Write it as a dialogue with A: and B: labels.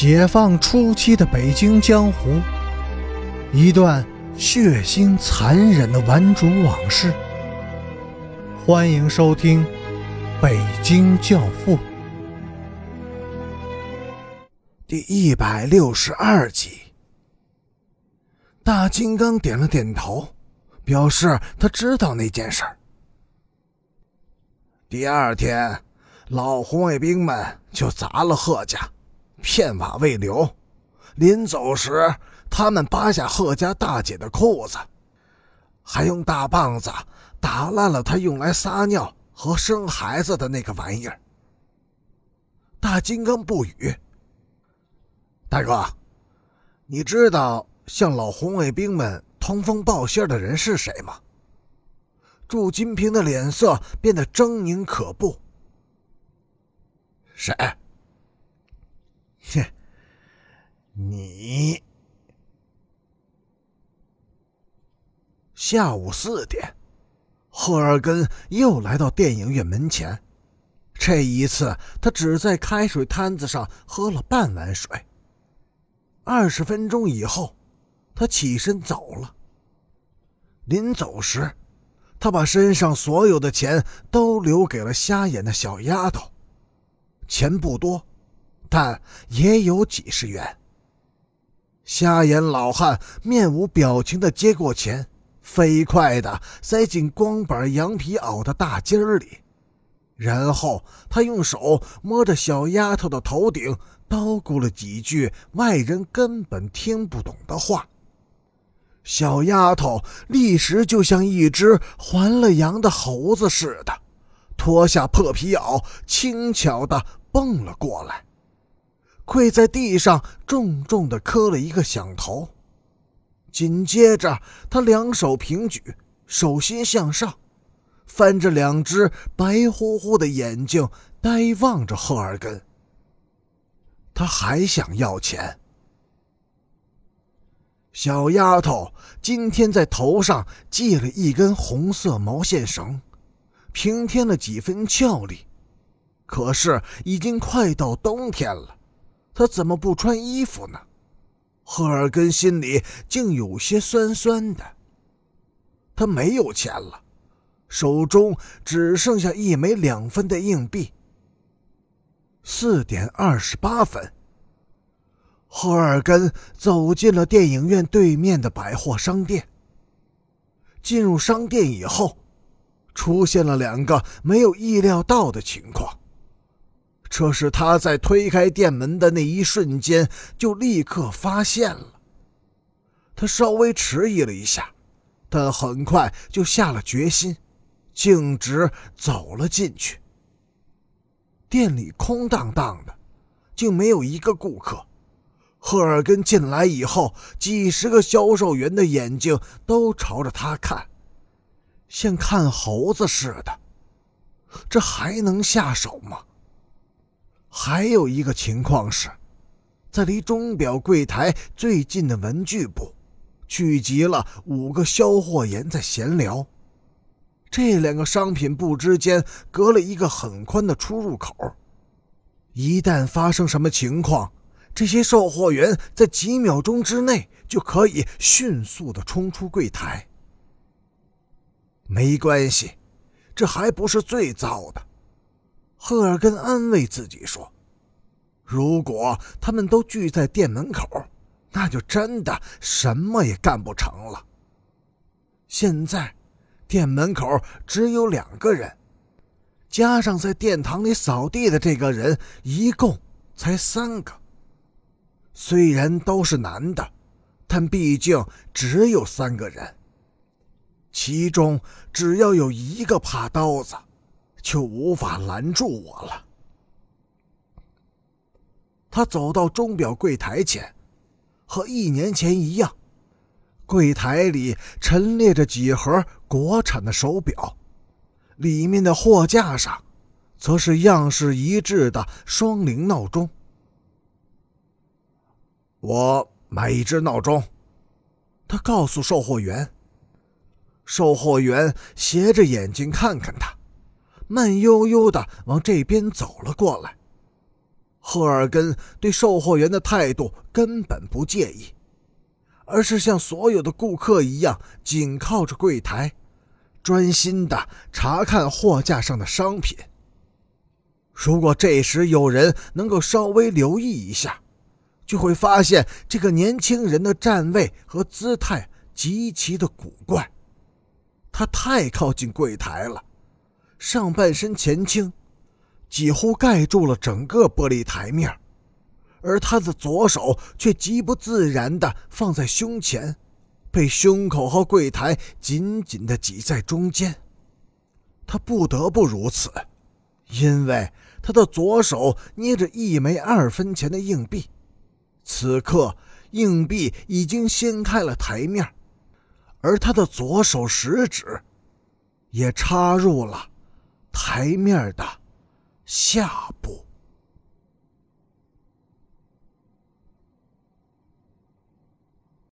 A: 解放初期的北京江湖，一段血腥残忍的顽主往事。欢迎收听《北京教父》
B: 第一百六十二集。大金刚点了点头，表示他知道那件事儿。第二天，老红卫兵们就砸了贺家。片瓦未留，临走时，他们扒下贺家大姐的裤子，还用大棒子打烂了她用来撒尿和生孩子的那个玩意儿。大金刚不语。大哥，你知道向老红卫兵们通风报信的人是谁吗？祝金平的脸色变得狰狞可怖。
C: 谁？
B: 哼，你。下午四点，赫尔根又来到电影院门前。这一次，他只在开水摊子上喝了半碗水。二十分钟以后，他起身走了。临走时，他把身上所有的钱都留给了瞎眼的小丫头。钱不多。但也有几十元。瞎眼老汉面无表情的接过钱，飞快的塞进光板羊皮袄的大襟儿里，然后他用手摸着小丫头的头顶，叨咕了几句外人根本听不懂的话。小丫头立时就像一只还了阳的猴子似的，脱下破皮袄，轻巧的蹦了过来。跪在地上，重重的磕了一个响头。紧接着，他两手平举，手心向上，翻着两只白乎乎的眼睛，呆望着赫尔根。他还想要钱。小丫头今天在头上系了一根红色毛线绳，平添了几分俏丽。可是已经快到冬天了。他怎么不穿衣服呢？赫尔根心里竟有些酸酸的。他没有钱了，手中只剩下一枚两分的硬币。四点二十八分，赫尔根走进了电影院对面的百货商店。进入商店以后，出现了两个没有意料到的情况。这是他在推开店门的那一瞬间就立刻发现了。他稍微迟疑了一下，但很快就下了决心，径直走了进去。店里空荡荡的，竟没有一个顾客。赫尔根进来以后，几十个销售员的眼睛都朝着他看，像看猴子似的。这还能下手吗？还有一个情况是，在离钟表柜台最近的文具部，聚集了五个销货员在闲聊。这两个商品部之间隔了一个很宽的出入口，一旦发生什么情况，这些售货员在几秒钟之内就可以迅速的冲出柜台。没关系，这还不是最糟的。赫尔根安慰自己说：“如果他们都聚在店门口，那就真的什么也干不成了。现在，店门口只有两个人，加上在殿堂里扫地的这个人，一共才三个。虽然都是男的，但毕竟只有三个人。其中只要有一个怕刀子。”就无法拦住我了。他走到钟表柜台前，和一年前一样，柜台里陈列着几盒国产的手表，里面的货架上，则是样式一致的双铃闹钟。我买一只闹钟，他告诉售货员。售货员斜着眼睛看看他。慢悠悠的往这边走了过来。赫尔根对售货员的态度根本不介意，而是像所有的顾客一样，紧靠着柜台，专心的查看货架上的商品。如果这时有人能够稍微留意一下，就会发现这个年轻人的站位和姿态极其的古怪。他太靠近柜台了，上半身前倾，几乎盖住了整个玻璃台面，而他的左手却极不自然地放在胸前，被胸口和柜台紧紧地挤在中间。他不得不如此，因为。他的左手捏着一枚二分钱的硬币，此刻硬币已经掀开了台面，而他的左手食指也插入了台面的下部。